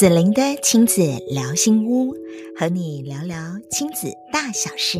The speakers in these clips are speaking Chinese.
子玲的亲子聊心屋，和你聊聊亲子大小事。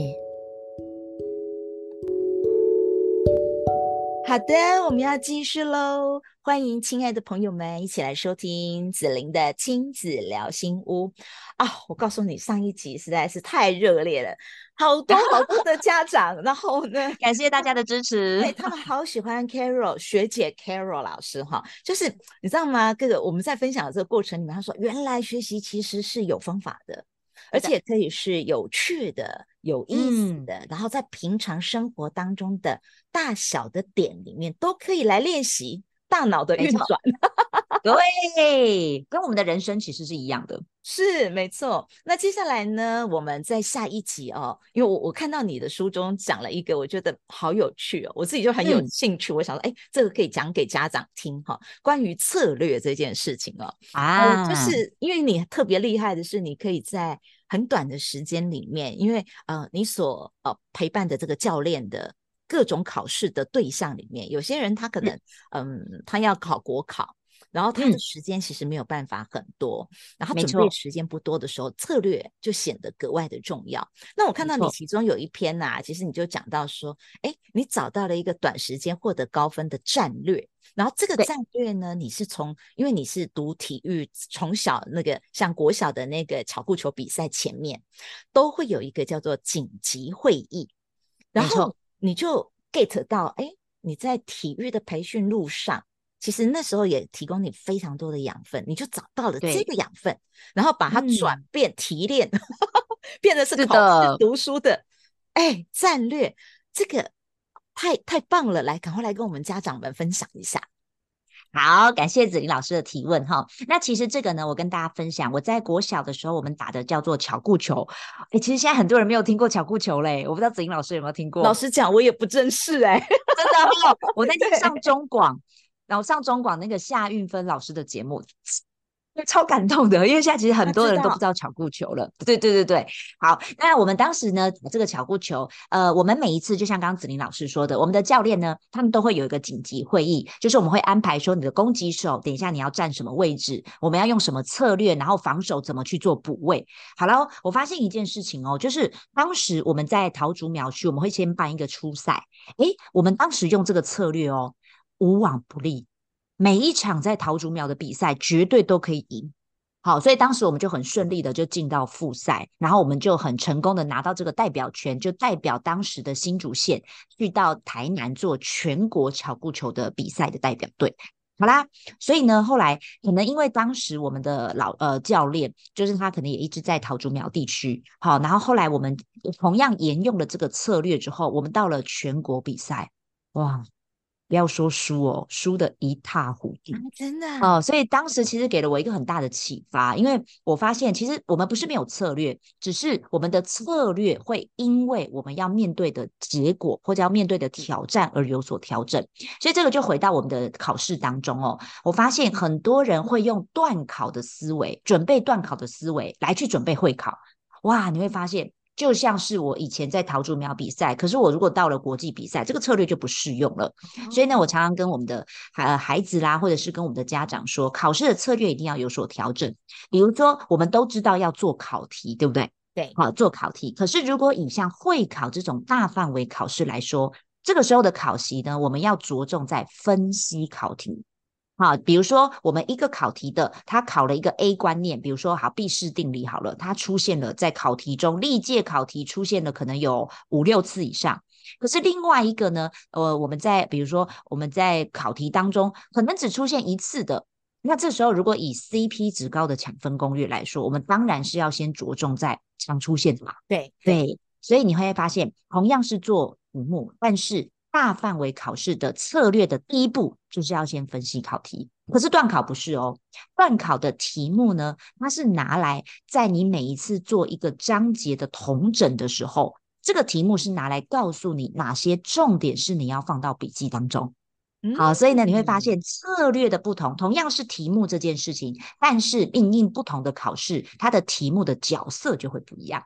好的，我们要继续喽。欢迎亲爱的朋友们一起来收听子玲的亲子聊心屋啊！我告诉你，上一集实在是太热烈了，好多好多的家长，然后呢，感谢大家的支持。哎，他们好喜欢 Carol 学姐 Carol 老师哈，就是你知道吗？这个我们在分享的这个过程里面，他说原来学习其实是有方法的，而且可以是有趣的、有意思的，嗯、然后在平常生活当中的大小的点里面都可以来练习。大脑的运转，对，跟我们的人生其实是一样的，是没错。那接下来呢，我们在下一集哦，因为我我看到你的书中讲了一个，我觉得好有趣哦，我自己就很有兴趣。嗯、我想说，哎，这个可以讲给家长听哈、哦，关于策略这件事情哦，啊、呃，就是因为你特别厉害的是，你可以在很短的时间里面，因为呃，你所呃陪伴的这个教练的。各种考试的对象里面，有些人他可能，嗯，嗯，他要考国考，然后他的时间其实没有办法很多，嗯、然后准备时间不多的时候，策略就显得格外的重要。那我看到你其中有一篇呐、啊，其实你就讲到说，哎，你找到了一个短时间获得高分的战略，然后这个战略呢，你是从，因为你是读体育，从小那个像国小的那个巧固球比赛前面，都会有一个叫做紧急会议，然后。你就 get 到，哎，你在体育的培训路上，其实那时候也提供你非常多的养分，你就找到了这个养分，然后把它转变、嗯、提炼，变得是考试读书的，哎，战略，这个太太棒了，来，赶快来跟我们家长们分享一下。好，感谢子林老师的提问哈。那其实这个呢，我跟大家分享，我在国小的时候，我们打的叫做巧固球。哎，其实现在很多人没有听过巧固球嘞，我不知道子林老师有没有听过。老实讲，我也不正式哎，真的哦。我那天上中广，然后上中广那个夏运芬老师的节目。超感动的，因为现在其实很多人都不知道巧固球了。对对对对，好，那我们当时呢，这个巧固球，呃，我们每一次就像刚刚子玲老师说的，我们的教练呢，他们都会有一个紧急会议，就是我们会安排说你的攻击手，等一下你要站什么位置，我们要用什么策略，然后防守怎么去做补位。好了，我发现一件事情哦，就是当时我们在桃竹苗区，我们会先办一个初赛，诶，我们当时用这个策略哦，无往不利。每一场在桃竹苗的比赛绝对都可以赢，好，所以当时我们就很顺利的就进到复赛，然后我们就很成功的拿到这个代表权，就代表当时的新竹县去到台南做全国巧固球的比赛的代表队。好啦，所以呢，后来可能因为当时我们的老呃教练，就是他可能也一直在桃竹苗地区，好，然后后来我们同样沿用了这个策略之后，我们到了全国比赛，哇！不要说输哦，输得一塌糊涂，啊、真的哦。所以当时其实给了我一个很大的启发，因为我发现其实我们不是没有策略，只是我们的策略会因为我们要面对的结果或者要面对的挑战而有所调整。所以这个就回到我们的考试当中哦，我发现很多人会用段考的思维，准备段考的思维来去准备会考，哇，你会发现。就像是我以前在桃竹苗比赛，可是我如果到了国际比赛，这个策略就不适用了。所以呢，我常常跟我们的孩孩子啦，或者是跟我们的家长说，考试的策略一定要有所调整。比如说，我们都知道要做考题，对不对？对，好，做考题。可是如果以像会考这种大范围考试来说，这个时候的考习呢，我们要着重在分析考题。好，比如说我们一个考题的，他考了一个 A 观念，比如说好毕氏定理好了，它出现了在考题中，历届考题出现了可能有五六次以上。可是另外一个呢，呃，我们在比如说我们在考题当中可能只出现一次的，那这时候如果以 CP 值高的抢分攻略来说，我们当然是要先着重在常出现的嘛。对对，所以你会发现，同样是做题目，但是。大范围考试的策略的第一步就是要先分析考题，可是段考不是哦。段考的题目呢，它是拿来在你每一次做一个章节的统整的时候，这个题目是拿来告诉你哪些重点是你要放到笔记当中。好，所以呢，你会发现策略的不同，同样是题目这件事情，但是应应不同的考试，它的题目的角色就会不一样。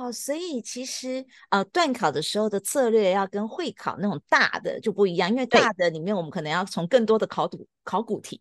哦，所以其实呃，段考的时候的策略要跟会考那种大的就不一样，因为大的里面我们可能要从更多的考古考古题，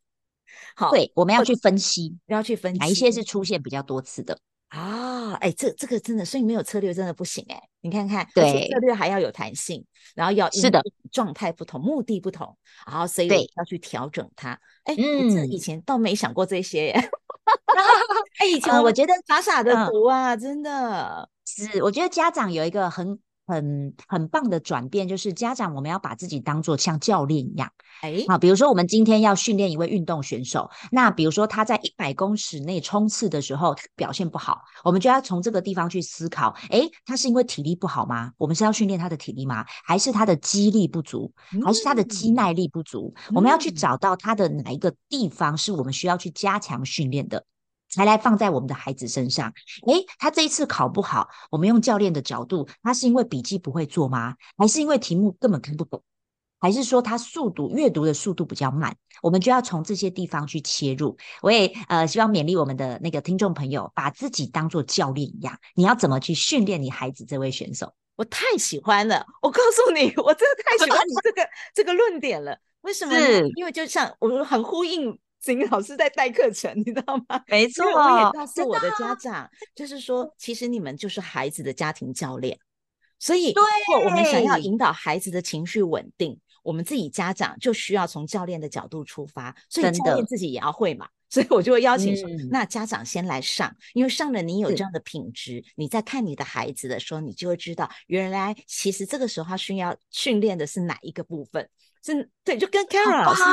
好，对，我们要去分析，要去分析哪一些是出现比较多次的啊？哎，这这个真的，所以没有策略真的不行哎。你看看，对，策略还要有弹性，然后要是的，状态不同，目的不同，然后所以要去调整它。哎，嗯，我以前倒没想过这些耶。哎，以前我觉得傻傻的读啊，真的是，我觉得家长有一个很。很很棒的转变，就是家长我们要把自己当做像教练一样，哎，好，比如说我们今天要训练一位运动选手，那比如说他在一百公尺内冲刺的时候表现不好，我们就要从这个地方去思考，哎，他是因为体力不好吗？我们是要训练他的体力吗？还是他的肌力不足？还是他的肌耐力不足？嗯，我们要去找到他的哪一个地方是我们需要去加强训练的。才来放在我们的孩子身上。诶，他这一次考不好，我们用教练的角度，他是因为笔记不会做吗？还是因为题目根本看不懂？还是说他速度阅读的速度比较慢？我们就要从这些地方去切入。我也呃希望勉励我们的那个听众朋友，把自己当做教练一样，你要怎么去训练你孩子这位选手？我太喜欢了！我告诉你，我真的太喜欢你这个 这个论点了。为什么呢？因为就像我很呼应。子玲老师在带课程，你知道吗？没错，我也告诉我的家长，就是说，其实你们就是孩子的家庭教练，所以如果我们想要引导孩子的情绪稳定，我们自己家长就需要从教练的角度出发，所以教练自己也要会嘛。所以我就会邀请说，那家长先来上，因为上了你有这样的品质，你在看你的孩子的时候，你就会知道，原来其实这个时候他需要训练的是哪一个部分。是，对，就跟 Carol 老师，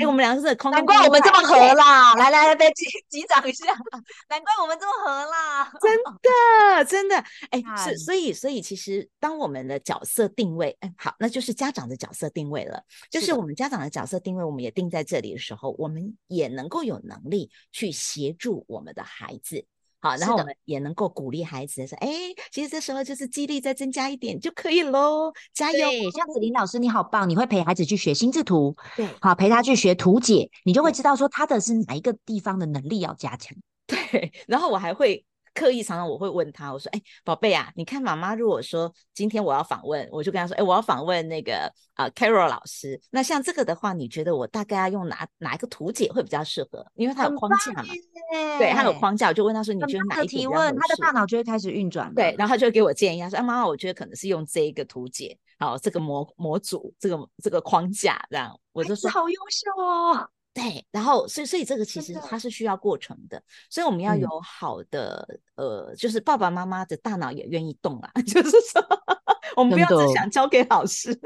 哎，我们两个是空，难怪我们这么合啦！来 来来，被击击掌一下，难怪我们这么合啦！真的，真的，哎，是，所以，所以，其实当我们的角色定位，哎，好，那就是家长的角色定位了。就是我们家长的角色定位，我们也定在这里的时候，我们也能够有能力去协助我们的孩子。好，然后我们也能够鼓励孩子说：“哎，其实这时候就是激励再增加一点就可以喽，加油！”这样子林老师，你好棒，你会陪孩子去学心智图，对，好，陪他去学图解，你就会知道说他的是哪一个地方的能力要加强。对，然后我还会。刻意常常我会问他，我说：“哎，宝贝啊，你看妈妈如果说今天我要访问，我就跟他说：哎，我要访问那个啊、呃、Carol 老师。那像这个的话，你觉得我大概要用哪哪一个图解会比较适合？因为他有框架嘛，对，他有框架，我就问他说：你觉得哪一个提问，他的大脑就会开始运转。对，然后他就会给我建议，他说：哎，妈妈，我觉得可能是用这一个图解，好，这个模模组，这个这个框架这样。我就说好优秀哦。”对，然后所以所以这个其实它。是需要过程的，的所以我们要有好的、嗯、呃，就是爸爸妈妈的大脑也愿意动啊，就是说 我们不要只想交给老师。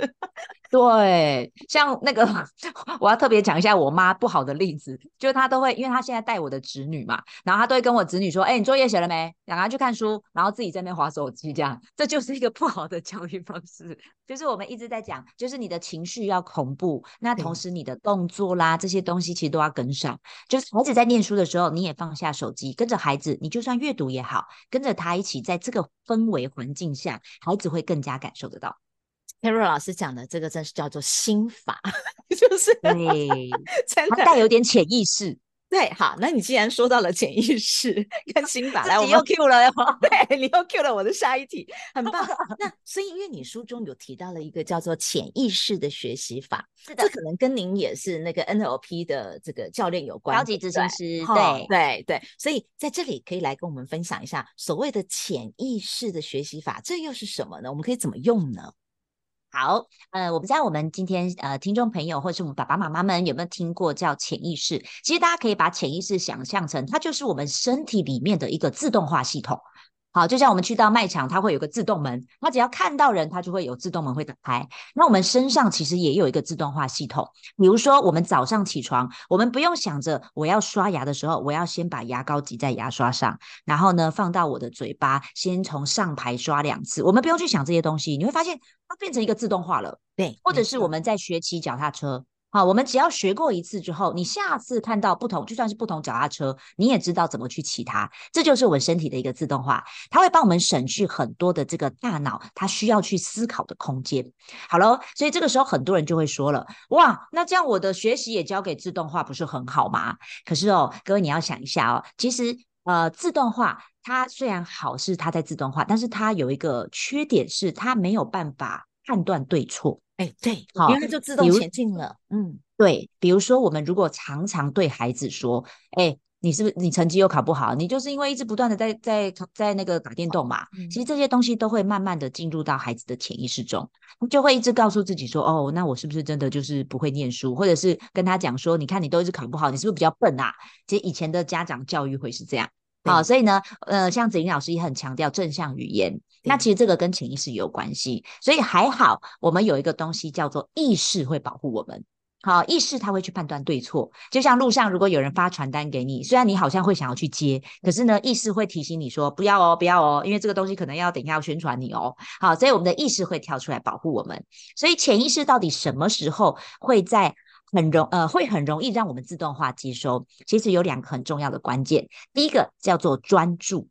对，像那个 我要特别讲一下我妈不好的例子，就是她都会，因为她现在带我的侄女嘛，然后她都会跟我侄女说：“哎、欸，你作业写了没？让她去看书，然后自己在那边划手机，这样这就是一个不好的教育方式。”就是我们一直在讲，就是你的情绪要恐怖，那同时你的动作啦这些东西其实都要跟上。就是孩子在念书的时候，你也放下手机，跟着孩子，你就算阅读也好，跟着他一起在这个氛围环境下，孩子会更加感受得到。Carol 老师讲的这个真是叫做心法，就是对，它带有点潜意识。对，好，那你既然说到了潜意识跟心法，来，我又 Q 了，对，你又 Q 了我的下一题，很棒。那所以，因为你书中有提到了一个叫做潜意识的学习法，是的，这可能跟您也是那个 NLP 的这个教练有关，高级咨询师，对对对。所以在这里可以来跟我们分享一下所谓的潜意识的学习法，这又是什么呢？我们可以怎么用呢？好，呃，我不知道我们今天呃，听众朋友或是我们爸爸妈妈们有没有听过叫潜意识？其实大家可以把潜意识想象成，它就是我们身体里面的一个自动化系统。好，就像我们去到卖场，它会有个自动门，它只要看到人，它就会有自动门会打开。那我们身上其实也有一个自动化系统，比如说我们早上起床，我们不用想着我要刷牙的时候，我要先把牙膏挤在牙刷上，然后呢放到我的嘴巴，先从上排刷两次。我们不用去想这些东西，你会发现它变成一个自动化了。对，或者是我们在学骑脚踏车。好，我们只要学过一次之后，你下次看到不同，就算是不同脚踏车，你也知道怎么去骑它。这就是我们身体的一个自动化，它会帮我们省去很多的这个大脑它需要去思考的空间。好了，所以这个时候很多人就会说了，哇，那这样我的学习也交给自动化不是很好吗？可是哦，各位你要想一下哦，其实呃，自动化它虽然好是它在自动化，但是它有一个缺点是它没有办法判断对错。哎，对，好，因为它就自动前进了。嗯，对，比如说我们如果常常对孩子说，哎。你是不是你成绩又考不好？你就是因为一直不断的在在在那个打电动嘛。其实这些东西都会慢慢的进入到孩子的潜意识中，就会一直告诉自己说：“哦，那我是不是真的就是不会念书？”或者是跟他讲说：“你看你都一直考不好，你是不是比较笨啊？”其实以前的家长教育会是这样。好，所以呢，呃，像子玲老师也很强调正向语言。那其实这个跟潜意识有关系，所以还好我们有一个东西叫做意识会保护我们。好，意识他会去判断对错，就像路上如果有人发传单给你，虽然你好像会想要去接，可是呢，意识会提醒你说不要哦，不要哦，因为这个东西可能要等一下要宣传你哦。好，所以我们的意识会跳出来保护我们。所以潜意识到底什么时候会在很容呃会很容易让我们自动化吸收？其实有两个很重要的关键，第一个叫做专注，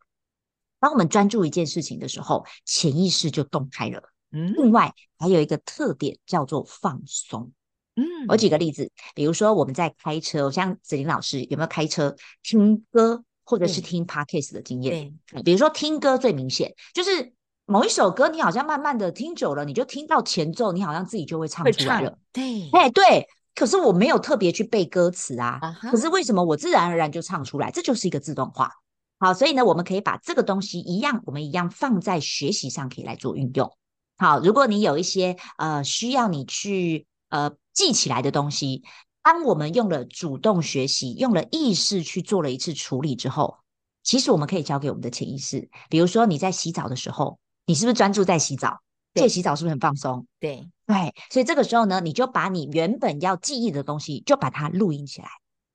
当我们专注一件事情的时候，潜意识就动开了。嗯，另外还有一个特点叫做放松。嗯，我举个例子，比如说我们在开车，像子玲老师有没有开车听歌或者是听 Podcast 的经验？对，对，比如说听歌最明显，就是某一首歌，你好像慢慢的听久了，你就听到前奏，你好像自己就会唱出来了。对，哎对，可是我没有特别去背歌词啊，uh-huh. 可是为什么我自然而然就唱出来？这就是一个自动化。好，所以呢，我们可以把这个东西一样，我们一样放在学习上可以来做运用。好，如果你有一些呃需要你去呃。记起来的东西，当我们用了主动学习，用了意识去做了一次处理之后，其实我们可以交给我们的潜意识。比如说你在洗澡的时候，你是不是专注在洗澡？对，洗澡是不是很放松？对对，所以这个时候呢，你就把你原本要记忆的东西，就把它录音起来，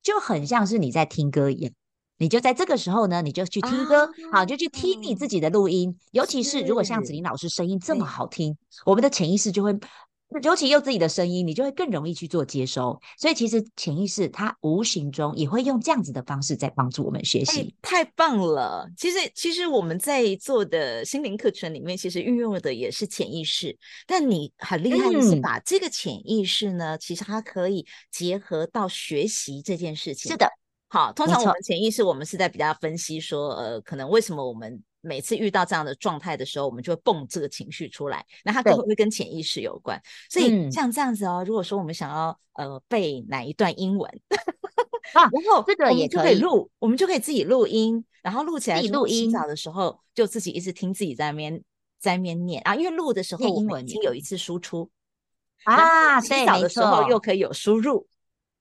就很像是你在听歌一样。你就在这个时候呢，你就去听歌，啊、好，就去听你自己的录音。尤其是如果像子玲老师声音这么好听，我们的潜意识就会。尤其用自己的声音，你就会更容易去做接收。所以其实潜意识它无形中也会用这样子的方式在帮助我们学习。欸，太棒了！其实其实我们在做的心灵课程里面，其实运用的也是潜意识。但你很厉害的是把这个潜意识呢，嗯，其实它可以结合到学习这件事情。是的，好，通常我们潜意识我们是在比较分析说，呃，可能为什么我们。每次遇到这样的状态的时候，我们就会蹦这个情绪出来，那它会不会跟潜意识有关？所以像这样子哦，如果说我们想要呃背哪一段英文啊，然后这个也可以录，我们就可以自己录音，然后录起来录音。洗澡的时候就自己一直听自己在那边在那边念啊，因为录的时候英文已经有一次输出啊，洗澡的时候又可以有输入，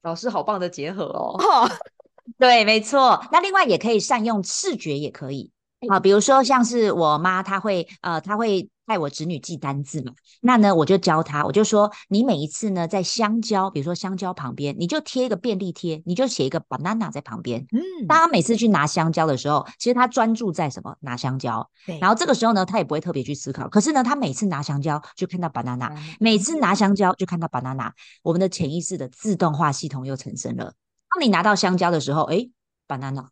老师好棒的结合哦。对，没错。那另外也可以善用视觉，也可以。啊，比如说像是我妈，她会呃，她会带我侄女记单字嘛。那呢，我就教她，我就说，你每一次呢，在香蕉，比如说香蕉旁边，你就贴一个便利贴，你就写一个 banana 在旁边。嗯，当她每次去拿香蕉的时候，其实她专注在什么？拿香蕉。对。然后这个时候呢，她也不会特别去思考。可是呢，她每次拿香蕉就看到 banana，每次拿香蕉就看到 banana。我们的潜意识的自动化系统又产生了。当你拿到香蕉的时候，哎，banana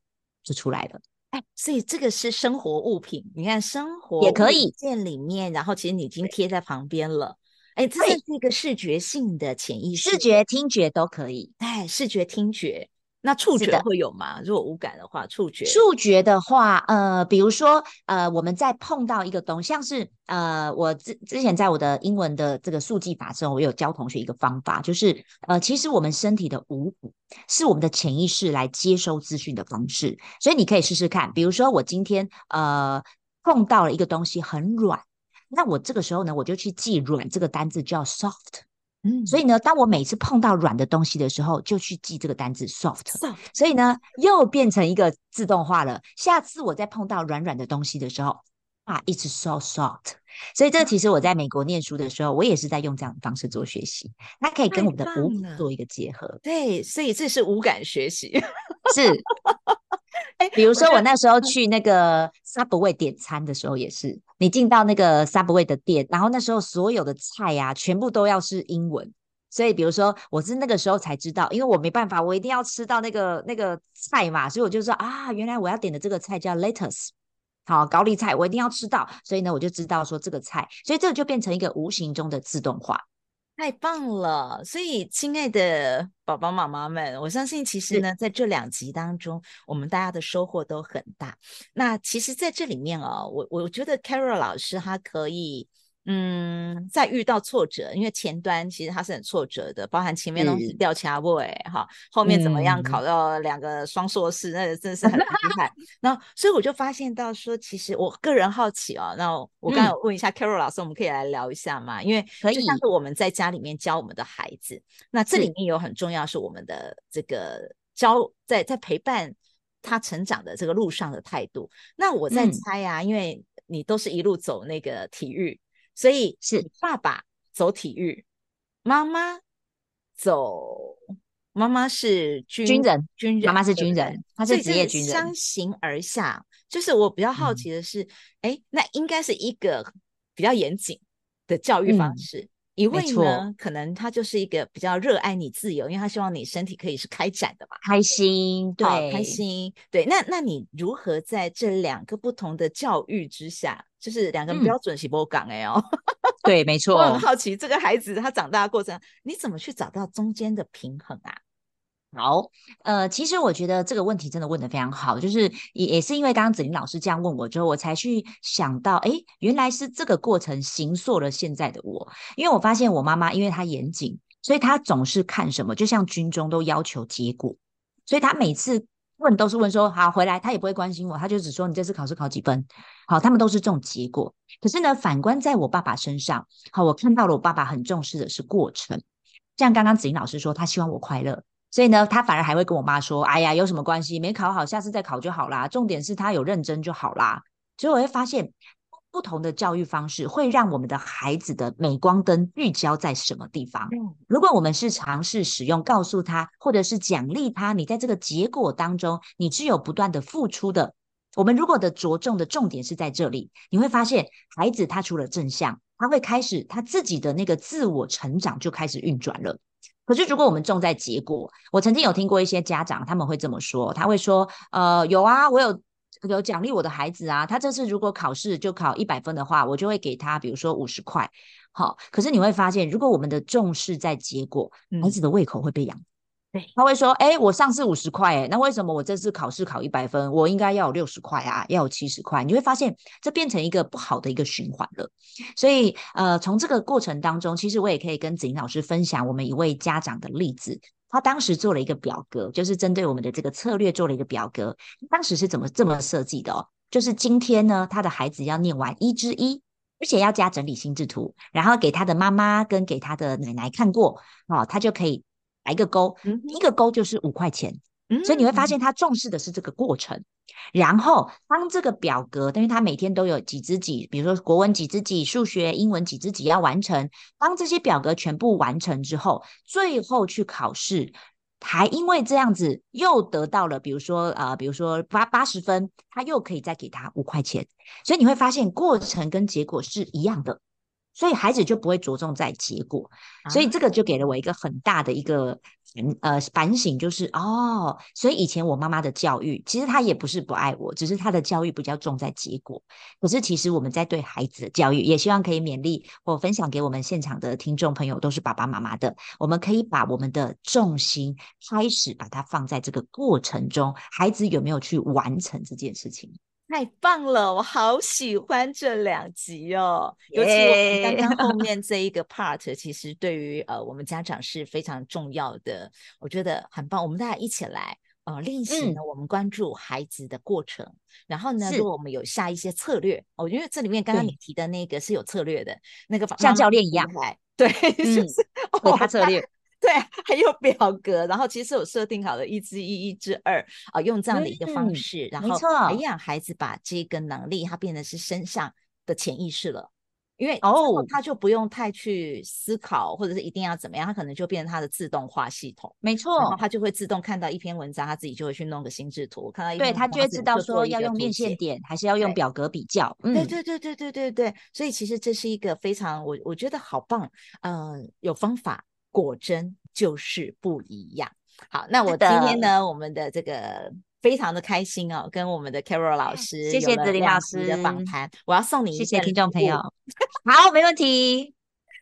就出来了。哎，所以这个是生活物品，你看生活也可以店里面，然后其实你已经贴在旁边了。哎，这是一个视觉性的潜意识，视觉、听觉都可以。哎，视觉、听觉。那触觉会有吗？如果无感的话，触觉。触觉的话，呃，比如说，呃，我们在碰到一个东西，像是呃，我之之前在我的英文的这个速记法中，我有教同学一个方法，就是呃，其实我们身体的五感是我们的潜意识来接收资讯的方式，所以你可以试试看。比如说，我今天呃碰到了一个东西很软，那我这个时候呢，我就去记软这个单字叫 soft。嗯，所以呢，当我每次碰到软的东西的时候，就去记这个单字 soft。soft。所以呢，又变成一个自动化了。下次我再碰到软软的东西的时候，啊，it's so soft。所以这个其实我在美国念书的时候，我也是在用这样的方式做学习。它可以跟我们的五感做一个结合。对，所以这是五感学习。是。比如说我那时候去那个 Subway 点餐的时候，也是你进到那个 Subway 的店，然后那时候所有的菜呀、啊，全部都要是英文。所以比如说我是那个时候才知道，因为我没办法，我一定要吃到那个那个菜嘛，所以我就说啊，原来我要点的这个菜叫 lettuce，好，高丽菜，我一定要吃到。所以呢，我就知道说这个菜，所以这就变成一个无形中的自动化。太棒了！所以，亲爱的宝宝妈妈们，我相信其实呢，在这两集当中，我们大家的收获都很大。那其实，在这里面啊、哦，我我觉得 Carol 老师她可以，嗯，在遇到挫折，因为前端其实它是很挫折的，包含前面东西掉卡位哈，后面怎么样考到两个双硕士，嗯、那真的是很厉害。然后，所以我就发现到说，其实我个人好奇哦，那我刚才问一下 Carol 老师，我们可以来聊一下嘛？因为就像是我们在家里面教我们的孩子，那这里面有很重要是我们的这个教在在陪伴他成长的这个路上的态度。那我在猜啊，嗯、因为你都是一路走那个体育。所以是爸爸走体育，妈妈走，妈妈是军军人，军人，妈妈是军人，她是职业军人，相形而下。就是我比较好奇的是，哎、嗯，那应该是一个比较严谨的教育方式。嗯一位呢，可能他就是一个比较热爱你自由，因为他希望你身体可以是开展的嘛，开心，对，开心，对。那那你如何在这两个不同的教育之下，就是两个标准是不港哎哦？对，没错。我很好奇，这个孩子他长大的过程，你怎么去找到中间的平衡啊？好，呃，其实我觉得这个问题真的问得非常好，就是也也是因为刚刚子玲老师这样问我之后，我才去想到，哎，原来是这个过程形塑了现在的我。因为我发现我妈妈，因为她严谨，所以她总是看什么，就像军中都要求结果，所以她每次问都是问说，好，回来，她也不会关心我，她就只说你这次考试考几分，好，他们都是这种结果。可是呢，反观在我爸爸身上，好，我看到了我爸爸很重视的是过程，像刚刚子玲老师说，他希望我快乐。所以呢，他反而还会跟我妈说：“哎呀，有什么关系？没考好，下次再考就好啦。重点是他有认真就好啦。”所以我会发现，不同的教育方式会让我们的孩子的镁光灯聚焦在什么地方。如果我们是尝试使用告诉他，或者是奖励他，你在这个结果当中，你只有不断的付出的。我们如果的着重的重点是在这里，你会发现，孩子他除了正向，他会开始他自己的那个自我成长就开始运转了。可是，如果我们重在结果，我曾经有听过一些家长，他们会这么说，他会说，呃，有啊，我有有奖励我的孩子啊，他这次如果考试就考一百分的话，我就会给他，比如说五十块。好，可是你会发现，如果我们的重视在结果，孩子的胃口会被养。对，他会说：“哎，我上次五十块，哎，那为什么我这次考试考一百分，我应该要有六十块啊，要有七十块？你会发现，这变成一个不好的一个循环了。所以，呃，从这个过程当中，其实我也可以跟子玲老师分享我们一位家长的例子。他当时做了一个表格，就是针对我们的这个策略做了一个表格。当时是怎么这么设计的哦？就是今天呢，他的孩子要念完一之一，而且要加整理心智图，然后给他的妈妈跟给他的奶奶看过，哦，他就可以。”来一个勾，一个勾就是五块钱，所以你会发现他重视的是这个过程。然后当这个表格，因为他每天都有几只几，比如说国文几只几，数学、英文几只几要完成。当这些表格全部完成之后，最后去考试，还因为这样子又得到了，比如说呃，比如说八八十分，他又可以再给他五块钱。所以你会发现过程跟结果是一样的。所以孩子就不会着重在结果，所以这个就给了我一个很大的一个呃反省，就是哦，所以以前我妈妈的教育，其实她也不是不爱我，只是她的教育比较重在结果。可是其实我们在对孩子的教育，也希望可以勉励或分享给我们现场的听众朋友，都是爸爸妈妈的，我们可以把我们的重心开始把它放在这个过程中，孩子有没有去完成这件事情？太棒了，我好喜欢这两集哦.尤其我们刚刚后！面这一个 part，其实对于呃我们家长是非常重要的，我觉得很棒。我们大家一起来呃练习呢，我们关注孩子的过程，嗯、然后呢，如果我们有下一些策略，我觉得这里面刚刚你提的那个是有策略的，那个像教练一样。来，对，就是哦，他策略。对，还有表格，然后其实有设定好的一之一、一之二啊，用这样的一个方式，嗯、然后培养孩子把这个能力，他变得是身上的潜意识了。因为哦，他就不用太去思考，或者是一定要怎么样，他可能就变成他的自动化系统。没错，然后他就会自动看到一篇文章，他自己就会去弄个心智图，看到一篇，对，他就会知道说要用面线点，还是要用表格比较。对、嗯、对对对对对对，所以其实这是一个非常我我觉得好棒，嗯、呃，有方法。果真就是不一样。好，那我今天呢，我们的这个非常的开心哦，跟我们的 Carol 老师，谢谢子林老师的访谈。我要送你一谢谢听众朋友。好，没问题。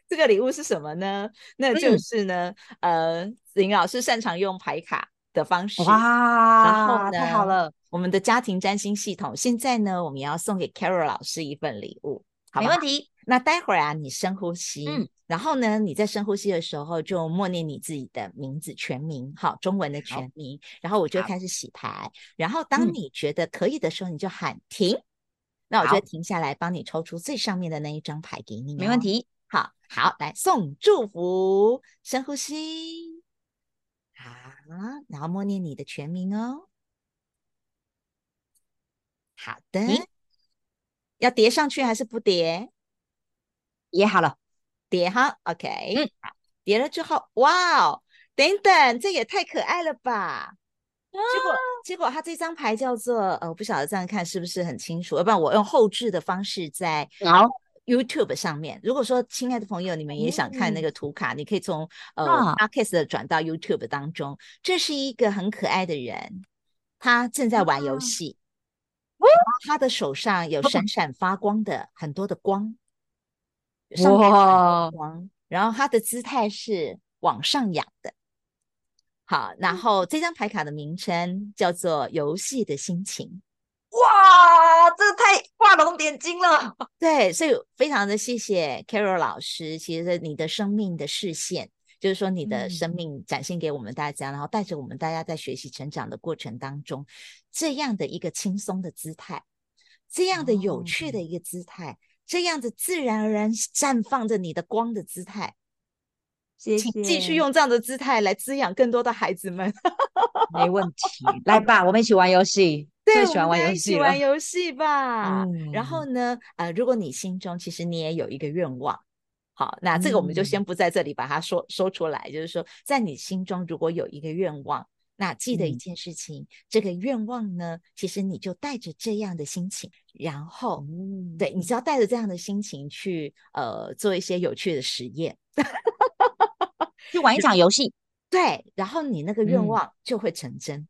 这个礼物是什么呢？那就是呢，嗯、呃，子林老师擅长用牌卡的方式。哇，然后呢，太好了。我们的家庭占星系统，现在呢，我们也要送给 Carol 老师一份礼物。好，没问题。那待会儿啊，你深呼吸，嗯，然后呢，你在深呼吸的时候就默念你自己的名字全名，好，中文的全名，然后我就开始洗牌，然后当你觉得可以的时候，你就喊停，那我就停下来帮你抽出最上面的那一张牌给你，没问题。好，好，来送祝福，深呼吸，好，然后默念你的全名哦。好的，要叠上去还是不叠？叠好了，叠哈，OK，嗯，叠了之后，哇哦，等等，这也太可爱了吧！啊、结果，结果他这张牌叫做，呃，我不晓得这样看是不是很清楚，要不然我用后置的方式在。好。YouTube 上面，如果说亲爱的朋友，你们也想看那个图卡，嗯、你可以从呃 Podcast 转到 YouTube 当中。这是一个很可爱的人，他正在玩游戏，啊、他的手上有闪闪发光的很多的光，哇，光，然后他的姿态是往上仰的。好，然后这张牌卡的名称叫做“游戏的心情”。哇，这个太画龙点睛了。对，所以非常的谢谢 Carol 老师。其实你的生命的视线，就是说你的生命展现给我们大家，嗯、然后带着我们大家在学习成长的过程当中，这样的一个轻松的姿态，这样的有趣的一个姿态，哦、这样子自然而然绽放着你的光的姿态。谢谢，请继续用这样的姿态来滋养更多的孩子们。没问题，来吧，我们一起玩游戏。最，喜欢玩游戏，一起玩游戏吧。嗯、然后呢，呃，如果你心中其实你也有一个愿望，好，那这个我们就先不在这里把它说、嗯、说出来。就是说，在你心中如果有一个愿望，那记得一件事情，嗯、这个愿望呢，其实你就带着这样的心情，然后，嗯、对，你只要带着这样的心情去，呃，做一些有趣的实验，去玩一场游戏，对，然后你那个愿望就会成真。嗯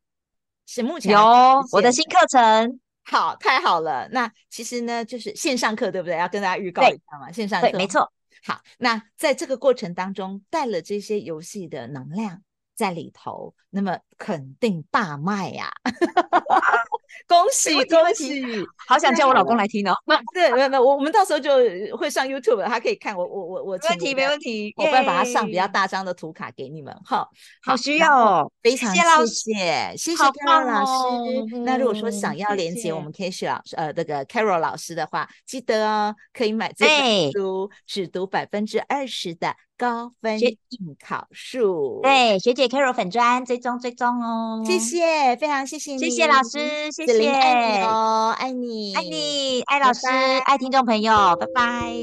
是目前有我的新课程，好，太好了。那其实呢，就是线上课，对不对？要跟大家预告一下嘛，线上课，对，没错。好，那在这个过程当中，带了这些游戏的能量。在里头，那么肯定大卖呀！恭喜恭喜！好想叫我老公来听哦。对，没有没有，我我们到时候就会上 YouTube，他可以看我我我我。没问题没问题，我会把它上比较大张的图卡给你们。哈，好需要哦，非常谢谢谢谢 Carol 老师。那如果说想要连接我们 Casey 老师呃那个 Carol 老师的话，记得哦，可以买这本书，只读百分之二十的。高分应考数，对，学姐 Carol 粉专追踪追踪哦，谢谢，非常谢谢你，谢谢老师，谢谢，爱你哦，爱你，爱你，爱老师，拜拜，爱听众朋友，拜拜。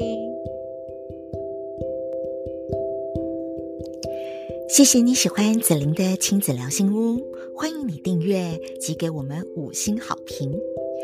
谢谢你喜欢子玲的亲子聊心屋，欢迎你订阅及给我们五星好评。